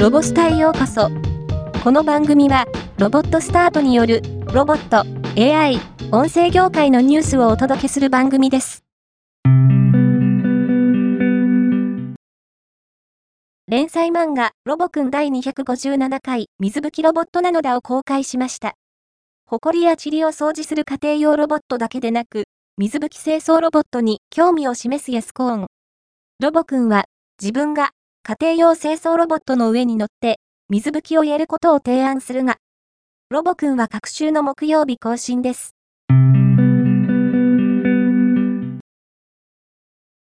ロボスタへようこそ。この番組は、ロボットスタートによる、ロボット、AI、音声業界のニュースをお届けする番組です。連載漫画、ロボくん第257回、水吹きロボットなのだを公開しました。埃や塵を掃除する家庭用ロボットだけでなく、水拭き清掃ロボットに興味を示すヤスコーン。ロボくんは、自分が家庭用清掃ロボットの上に乗って水拭きをやることを提案するが、ロボくんは各週の木曜日更新です。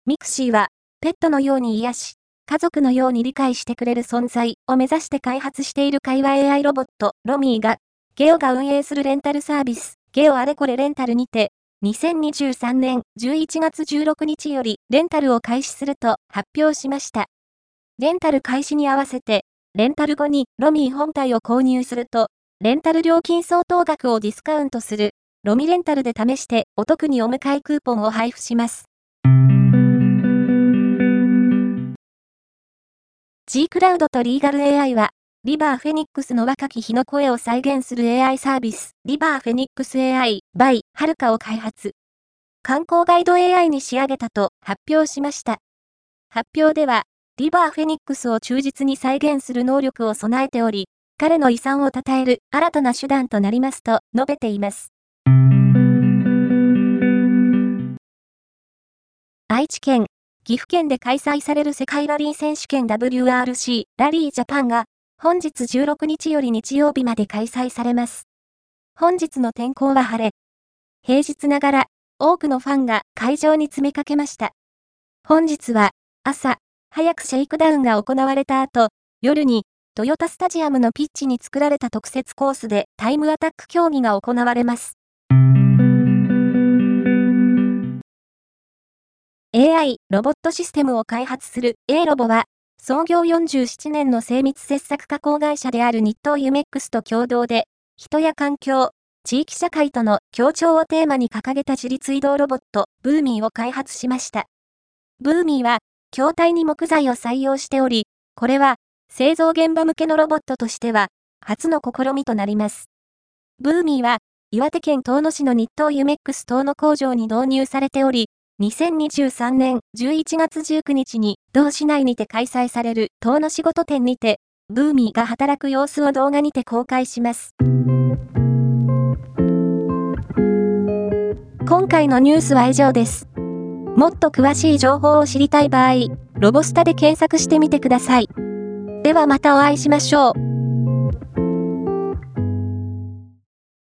MIXI は、ペットのように癒し、家族のように理解してくれる存在を目指して開発している会話 AI ロボット、 Romi が、ゲオが運営するレンタルサービス、ゲオあれこれレンタルにて、2023年11月16日よりレンタルを開始すると発表しました。レンタル開始に合わせて、レンタル後にロミー本体を購入すると、レンタル料金相当額をディスカウントする、ロミレンタルで試してお得にお迎えクーポンを配布します。G クラウドとリーガル AI は、リバーフェニックスの若き日の声を再現する AI サービス、リバーフェニックス AI by はるかを開発。観光ガイド AI に仕上げたと発表しました。発表では、リバーフェニックスを忠実に再現する能力を備えており、彼の遺産を称える新たな手段となりますと述べています。愛知県、岐阜県で開催される世界ラリー選手権 WRC ラリージャパンが本日16日より日曜日まで開催されます。本日の天候は晴れ。平日ながら多くのファンが会場に詰めかけました。本日は朝早くシェイクダウンが行われた後、夜にトヨタスタジアムのピッチに作られた特設コースでタイムアタック競技が行われます。AI ロボットシステムを開発する A ロボは、創業47年の精密切削加工会社である日東ユメックスと共同で、人や環境、地域社会との協調をテーマに掲げた自立移動ロボット、ブーミーを開発しました。ブーミーは、筐体に木材を採用しており、これは製造現場向けのロボットとしては初の試みとなります。ブーミーは岩手県遠野市の日東ユメックス遠野工場に導入されており、2023年11月19日に同市内にて開催される遠野仕事展にて、ブーミーが働く様子を動画にて公開します。今回のニュースは以上です。もっと詳しい情報を知りたい場合、ロボスタで検索してみてください。ではまたお会いしましょう。